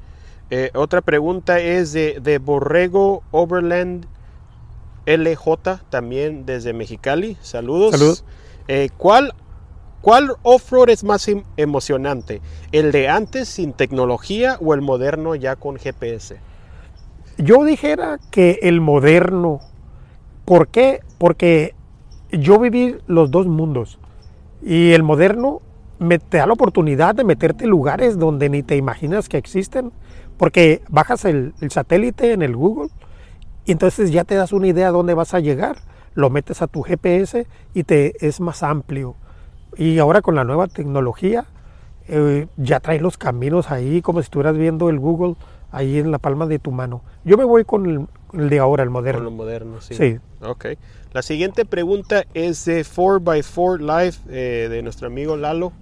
B: Eh, otra pregunta es de, de Borrego Overland LJ, también desde Mexicali. Saludos.
A: Saludos.
B: Eh, ¿Cuál, cuál off-road es más em- emocionante? ¿El de antes sin tecnología o el moderno ya con GPS?
A: Yo dijera que el moderno. ¿Por qué? Porque yo viví los dos mundos. Y el moderno me te da la oportunidad de meterte en lugares donde ni te imaginas que existen. Porque bajas el, satélite en el Google y entonces ya te das una idea a dónde vas a llegar. Lo metes a tu GPS y te es más amplio. Y ahora con la nueva tecnología eh, ya traes los caminos ahí como si estuvieras viendo el Google ahí en la palma de tu mano. Yo me voy con el, el de ahora, el
B: Con lo
A: moderno.
B: moderno, sí.
A: Sí.
B: Ok. La siguiente pregunta es de 4x4 Live eh, de nuestro amigo Lalo.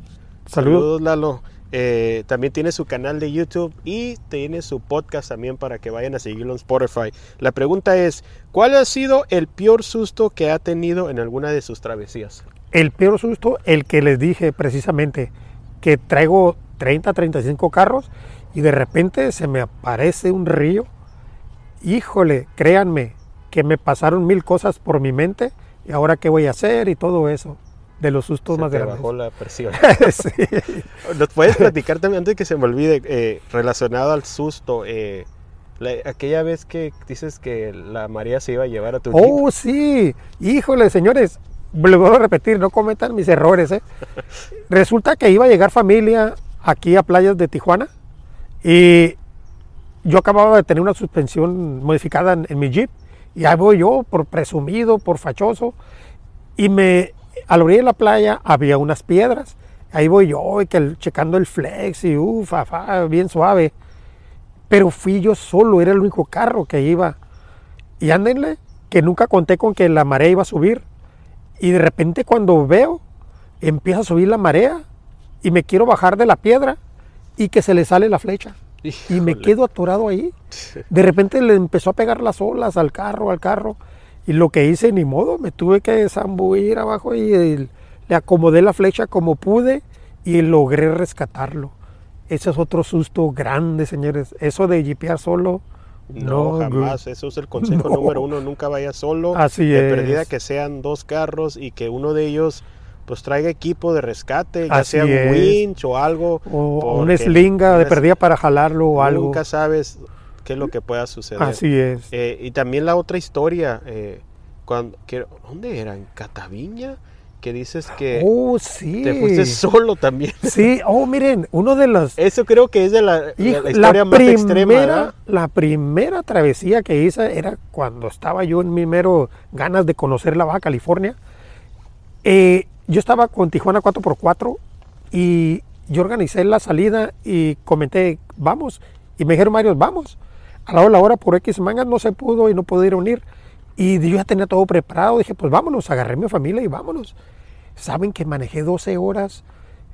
A: Saludos.
B: Saludos, Lalo. Eh, también tiene su canal de YouTube y tiene su podcast también para que vayan a seguirlo en Spotify. La pregunta es, ¿cuál ha sido el peor susto que ha tenido en alguna de sus travesías?
A: El peor susto, el que les dije precisamente, que traigo 30, 35 carros y de repente se me aparece un río. Híjole, créanme que me pasaron mil cosas por mi mente y ahora qué voy a hacer y todo eso. De los sustos
B: Se
A: más
B: te
A: grandes.
B: bajó la presión.
A: Sí.
B: ¿Nos puedes platicar también antes de que se me olvide, eh, relacionado al susto? eh, la- aquella vez que dices que la María se iba a llevar a tu jeep.
A: Oh, sí. Híjole, señores. Le voy a repetir, no cometan mis errores. ¿eh? Resulta que iba a llegar familia aquí a playas de Tijuana y yo acababa de tener una suspensión modificada en, mi Jeep y ahí voy yo por presumido, por fachoso y me a la orilla de la playa había unas piedras. Ahí voy yo y que checando el flex y ufa, fa, bien suave. Pero fui yo solo, era el único carro que iba. Y ándenle, que nunca conté con que la marea iba a subir. Y de repente cuando veo, empieza a subir la marea y me quiero bajar de la piedra y que se le sale la flecha. Y me quedo atorado ahí. De repente le empezó a pegar las olas al carro, al carro. Y lo que hice, ni modo, me tuve que zambuir abajo y, eh, le acomodé la flecha como pude y logré rescatarlo. Ese es otro susto grande, señores. Eso de jipear solo.
B: No,
A: no,
B: jamás. Eso es el consejo
A: No.
B: número uno. Nunca vaya solo.
A: Así
B: de
A: es.
B: perdida que sean dos carros y que uno de ellos pues traiga equipo de rescate, ya
A: Así
B: sea un
A: es.
B: winch o algo.
A: O una slinga de perdida para jalarlo o algo.
B: Nunca sabes qué es lo que pueda suceder.
A: Así es.
B: Eh, y también la otra historia, eh, cuando, que, ¿dónde era? ¿En Cataviña? Que dices que
A: oh, sí.
B: te fuiste solo también.
A: Sí, oh, miren, uno de los...
B: Eso creo que es de la, la historia más extrema, ¿verdad?
A: la primera travesía que hice era cuando estaba yo en mi mero ganas de conocer la Baja California. Eh, yo estaba con Tijuana 4x4 y yo organicé la salida y comenté, vamos. Y me dijeron varios, vamos. A la hora, la hora por X mangas no se pudo y no a unir. Y yo ya tenía todo preparado. Dije, pues vámonos, agarré mi familia y vámonos. Saben que manejé 12 horas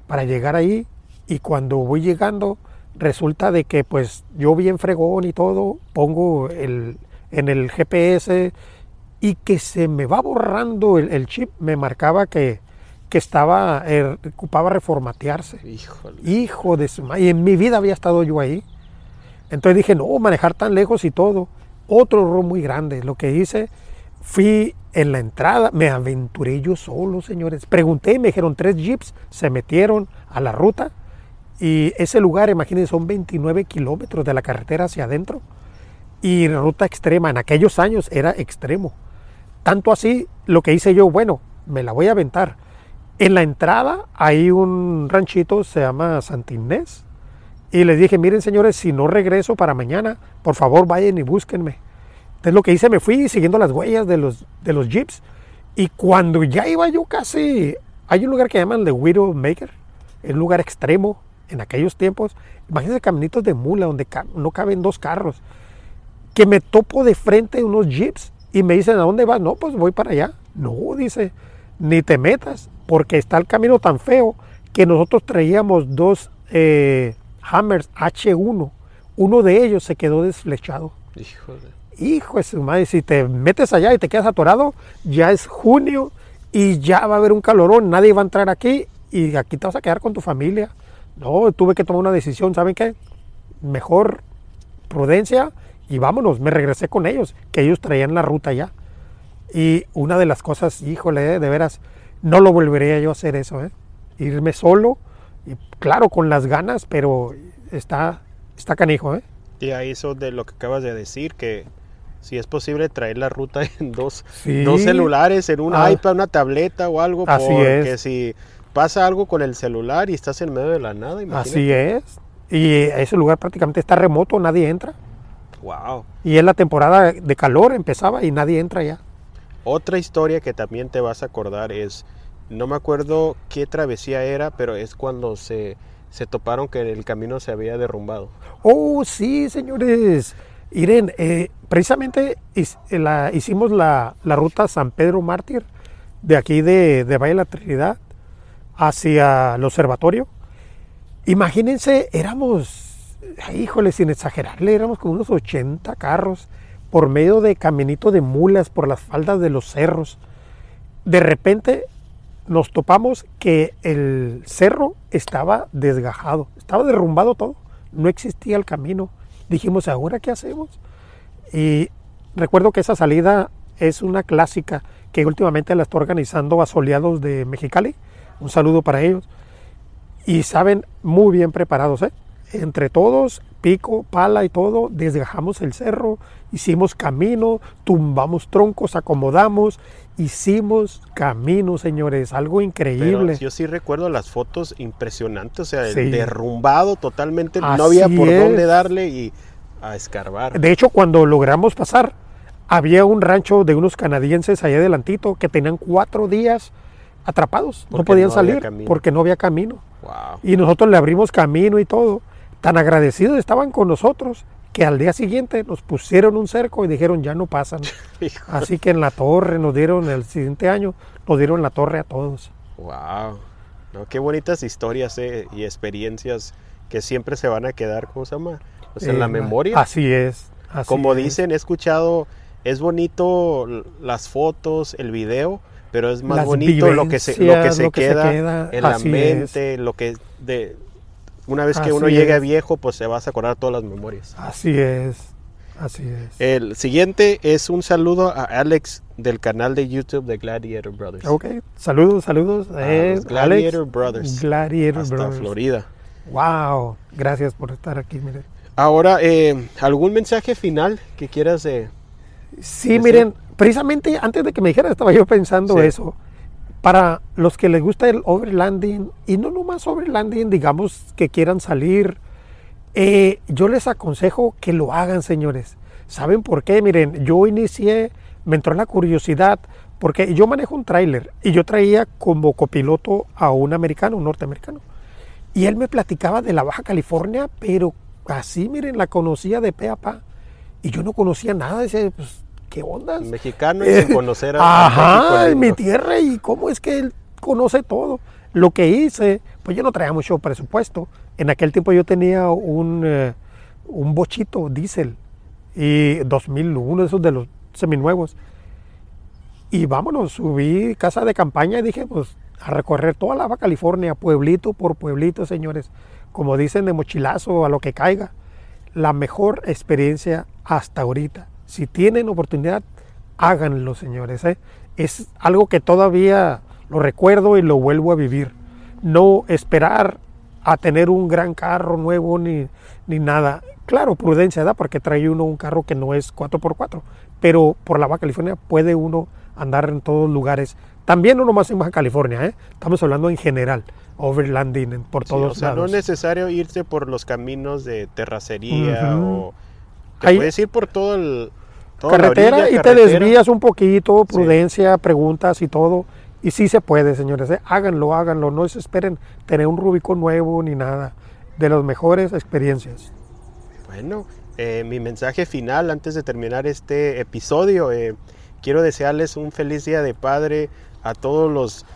A: para llegar ahí y cuando voy llegando resulta de que pues yo bien fregón y todo, pongo el, en el GPS y que se me va borrando el chip, me marcaba que, que estaba, eh, ocupaba reformatearse.
B: Híjole.
A: Hijo de su madre, y en mi vida había estado yo ahí. Entonces dije, no, manejar tan lejos y todo. Otro error muy grande. Lo que hice, fui en la entrada, me aventuré yo solo, señores. Pregunté y me dijeron tres jeeps, se metieron a la ruta. Y ese lugar, imagínense, son 29 kilómetros de la carretera hacia adentro. Y ruta extrema, en aquellos años era extremo. Tanto así, lo que hice yo, bueno, me la voy a aventar. En la entrada hay un ranchito, se llama Santinés. Y les dije, miren señores, si no regreso para mañana, por favor vayan y búsquenme. Entonces lo que hice, me fui siguiendo las huellas de los, de los jeeps. Y cuando ya iba yo casi, hay un lugar que llaman The Widowmaker, es lugar extremo en aquellos tiempos. Imagínense caminitos de mula donde no caben dos carros. Que me topo de frente unos jeeps y me dicen, ¿a dónde vas? No, pues voy para allá. No, dice, ni te metas, porque está el camino tan feo que nosotros traíamos dos eh, Hammers H1. Uno de ellos se quedó desflechado.
B: Híjole.
A: Hijo de su madre, si te metes allá y te quedas atorado, ya es junio y ya va a haber un calorón, nadie va a entrar aquí y aquí te vas a quedar con tu familia. No, tuve que tomar una decisión, ¿saben qué? Mejor prudencia y vámonos, me regresé con ellos, que ellos traían la ruta ya. Y una de las cosas, híjole, de veras, no lo volvería yo a hacer eso, ¿eh? Irme solo, y claro, con las ganas, pero está, está canijo, ¿eh?
B: Y ahí eso de lo que acabas de decir, que si es posible traer la ruta en dos,
A: Sí.
B: dos celulares, en un
A: Ah.
B: iPad, una tableta o algo,
A: Así
B: porque
A: es.
B: si pasa algo con el celular y estás en medio de la nada, imagínate.
A: Así es. Y ese lugar prácticamente está remoto, nadie entra.
B: Wow.
A: Y es la temporada de calor, empezaba y nadie entra ya.
B: Otra historia que también te vas a acordar es, no me acuerdo qué travesía era, pero es cuando se, se toparon que el camino se había derrumbado.
A: Oh, sí, señores. Miren, eh, precisamente his- la- hicimos la, la ruta San Pedro Mártir de aquí de, de Valle de la Trinidad hacia el observatorio. Imagínense, éramos, híjole, sin exagerarle, éramos como unos 80 carros por medio de caminito de mulas por las faldas de los cerros. De repente nos topamos que el cerro estaba desgajado, estaba derrumbado todo, no existía el camino. Dijimos, ¿ahora qué hacemos? Y recuerdo que esa salida es una clásica que últimamente la está organizando a Soleados de Mexicali. Un saludo para ellos. Y saben, muy bien preparados, ¿eh? Entre todos, pico, pala y todo, desgajamos el cerro, hicimos camino, tumbamos troncos, acomodamos, hicimos camino, señores, algo increíble.
B: Pero yo sí recuerdo las fotos impresionantes, o sea, derrumbado totalmente, no había por dónde darle y a escarbar.
A: De hecho, cuando logramos pasar, había un rancho de unos canadienses allá adelantito que tenían cuatro días atrapados, no podían salir porque no había camino. Y nosotros le abrimos camino y todo. Tan agradecidos estaban con nosotros que al día siguiente nos pusieron un cerco y dijeron ya no pasan. Así que en la torre nos dieron el siguiente año, nos dieron la torre a todos.
B: Wow. No, qué bonitas historias eh, y experiencias que siempre se van a quedar, ¿cómo se llama? Pues en la eh, memoria.
A: Así es.
B: Como dicen, he escuchado, es bonito las fotos, el video, pero es más bonito lo que se, lo que se, queda, en la mente, lo que de, una vez que uno llegue viejo, pues se vas a acordar todas las memorias.
A: Así es, así es.
B: El siguiente es un saludo a Alex del canal de YouTube de Gladiator Brothers.
A: Ok, saludos, saludos. a
B: Gladiator Brothers.
A: Gladiator
B: hasta Florida.
A: Wow, gracias por estar aquí, mire.
B: Ahora, eh, ¿algún mensaje final que quieras eh,
A: Sí, miren, precisamente antes de que me dijera estaba yo pensando eso. Para los que les gusta el overlanding, y no nomás overlanding, digamos que quieran salir, eh, yo les aconsejo que lo hagan, señores. ¿Saben por qué? Miren, yo inicié, me entró la curiosidad, porque yo manejo un tráiler y yo traía como copiloto a un americano, un norteamericano. Y él me platicaba de la Baja California, pero así, miren, la conocía de pe a pa. Y yo no conocía nada, decía, pues, ¿qué onda?
B: Mexicano y sin conocer
A: a Ajá, en mi tierra y cómo es que él conoce todo. Lo que hice, pues yo no traía mucho presupuesto. En aquel tiempo yo tenía un, eh, un bochito diésel y 2001, esos de los seminuevos. Y vámonos, subí casa de campaña y dije, pues a recorrer toda la California, pueblito por pueblito, señores. Como dicen de mochilazo, a lo que caiga. La mejor experiencia hasta ahorita. Si tienen oportunidad, háganlo, señores. ¿eh? Es algo que todavía lo recuerdo y lo vuelvo a vivir. No esperar a tener un gran carro nuevo ni, ni nada. Claro, prudencia, ¿da? Porque trae uno un carro que no es 4x4, pero por la Baja California puede uno andar en todos lugares. También uno más en Baja California, ¿eh? Estamos hablando en general, overlanding por todos
B: o sea, No es necesario irse por los caminos de terracería o te puedes ir por todo el
A: carretera y te desvías un poquito, prudencia, preguntas y todo. Y sí se puede, señores. ¿eh? Háganlo, háganlo. No se esperen tener un Rubicon nuevo ni nada. De las mejores experiencias.
B: Bueno, eh, mi mensaje final antes de terminar este episodio. Eh, quiero desearles un feliz día de padre a todos los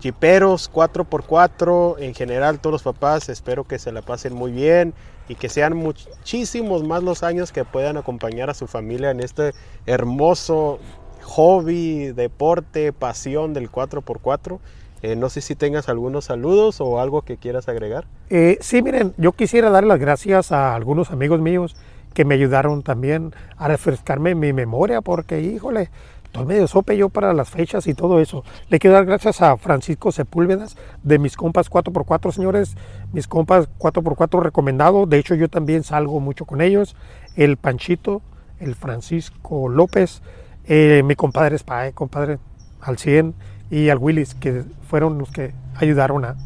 B: chiperos 4x4, en general todos los papás. Espero que se la pasen muy bien y que sean muchísimos más los años que puedan acompañar a su familia en este hermoso hobby, deporte, pasión del 4x4. Eh, no sé si tengas algunos saludos o algo que quieras agregar.
A: Eh, sí, miren, yo quisiera dar las gracias a algunos amigos míos que me ayudaron también a refrescarme mi memoria, porque híjole, estoy medio sope yo para las fechas y todo eso. Le quiero dar gracias a Francisco Sepúlvedas de mis compas 4x4, señores. Mis compas 4x4 recomendado. De hecho, yo también salgo mucho con ellos. El Panchito, el Francisco López, eh, mi compadre Spae, compadre al 100, y al Willis, que fueron los que ayudaron a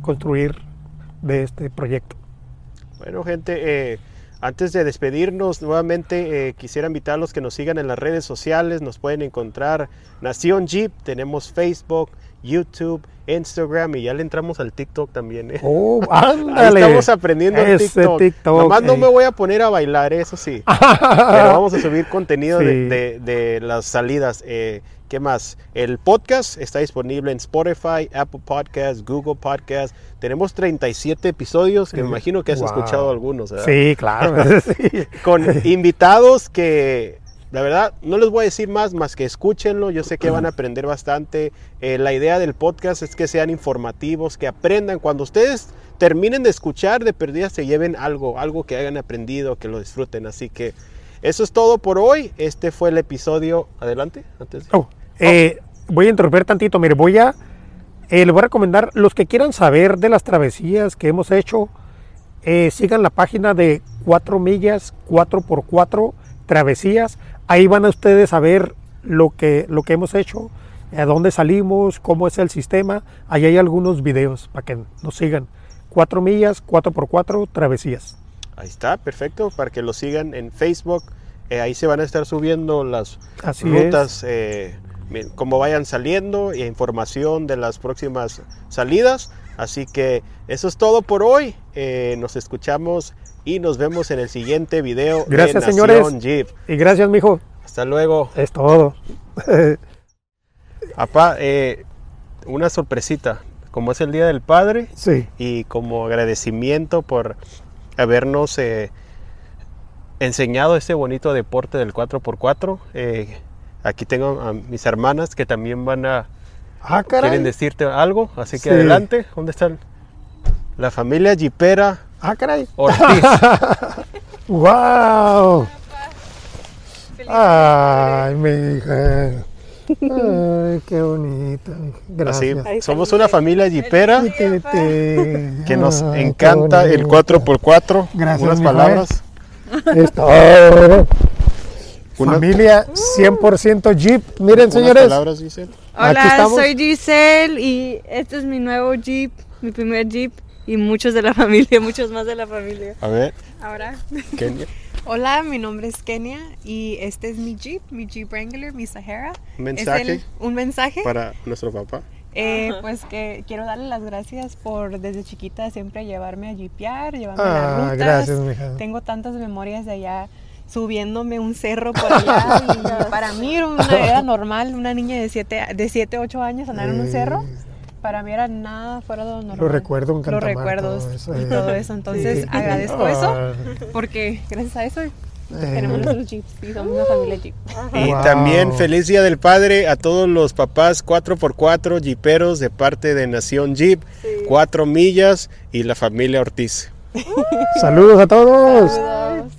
A: construir de este proyecto.
B: Bueno, gente, eh, antes de despedirnos, nuevamente eh, quisiera invitar a los que nos sigan en las redes sociales. Nos pueden encontrar Nación Jeep, tenemos Facebook, YouTube, Instagram y ya le entramos al TikTok también. ¿eh?
A: Oh, ándale.
B: estamos aprendiendo el TikTok. TikTok Nomás no me voy a poner a bailar, eso sí. Pero vamos a subir contenido de, las salidas. Eh, ¿Qué más? El podcast está disponible en Spotify, Apple Podcasts, Google Podcasts. Tenemos 37 episodios que me imagino que has
A: Wow.
B: escuchado algunos. ¿verdad?
A: Sí, claro. sí.
B: Con invitados que, la verdad, no les voy a decir más, más que escúchenlo. Yo sé que van a aprender bastante. Eh, la idea del podcast es que sean informativos, que aprendan. Cuando ustedes terminen de escuchar, de perdida se lleven algo, algo que hayan aprendido, que lo disfruten. Así que eso es todo por hoy. Este fue el episodio. Adelante. Antes de-
A: Oh, eh, voy a interrumpir tantito. Mire, voy a. eh, le voy a recomendar, los que quieran saber de las travesías que hemos hecho, eh, sigan la página de 4 millas 4x4 travesías. Ahí van a ustedes a ver lo que, lo que hemos hecho, a dónde salimos, cómo es el sistema. Ahí hay algunos videos para que nos sigan. 4 millas 4x4 travesías.
B: Ahí está, perfecto. Para que lo sigan en Facebook. Eh, ahí se van a estar subiendo las
A: Así
B: rutas, eh, como vayan saliendo y información de las próximas salidas. Así que eso es todo por hoy. Eh, nos escuchamos y nos vemos en el siguiente video. de
A: Gracias,
B: Nación
A: señores.
B: Jeep.
A: Y gracias, mijo.
B: Hasta luego.
A: Es todo.
B: Papá, eh, una sorpresita. Como es el Día del Padre
A: sí.
B: y como agradecimiento por habernos eh, enseñado este bonito deporte del 4x4. Aquí tengo a mis hermanas que también van a
A: Ah,
B: quieren
A: caray.
B: decirte algo, así que
A: Sí.
B: adelante. ¿Dónde están? La familia Jipera
A: Ah, caray.
B: Ortiz.
A: ¡Wow! Ay, mi hija. Ay, qué bonita.
B: Así,
A: Gracias.
B: somos una familia Jipera que nos encanta el
A: bonito.
B: 4x4.
A: Gracias,
B: Unas palabras.
A: Es todo.
B: Una-
A: Familia 100% Jeep. Miren, señores.
B: palabras, dicen.
A: Aquí
C: Hola, soy Giselle y este es mi nuevo Jeep, mi primer Jeep y muchos de la familia, muchos más de la familia.
B: A ver,
D: Ahora,
B: Kenia,
D: hola, mi nombre es Kenia y este es mi Jeep, mi Jeep Wrangler, mi Sahara.
B: un
D: Es
B: mensaje
D: el- un mensaje,
B: para nuestro papá.
D: eh, pues que quiero darle las gracias por desde chiquita siempre llevarme a jeepear, llevarme a
A: Ah,
D: las rutas.
A: gracias, mija.
D: Tengo tantas memorias de allá subiéndome un cerro por allá y para mí era, una, era normal una niña de 7 de siete, 8 años andar en un cerro. Para mí era nada fuera de lo normal.
A: Lo recuerdo en
D: Los recuerdos
A: todo eso,
D: y
A: eh.
D: todo eso. Entonces
A: Sí.
D: agradezco eso
A: Ah,
D: porque gracias a eso
A: eh,
D: tenemos nuestros jeeps y somos una familia jeep.
B: Y
A: Wow.
B: también feliz Día del Padre a todos los papás 4x4 jiperos de parte de Nación Jeep, 4 millas y la familia Ortiz.
A: Saludos a todos.
C: Saludos.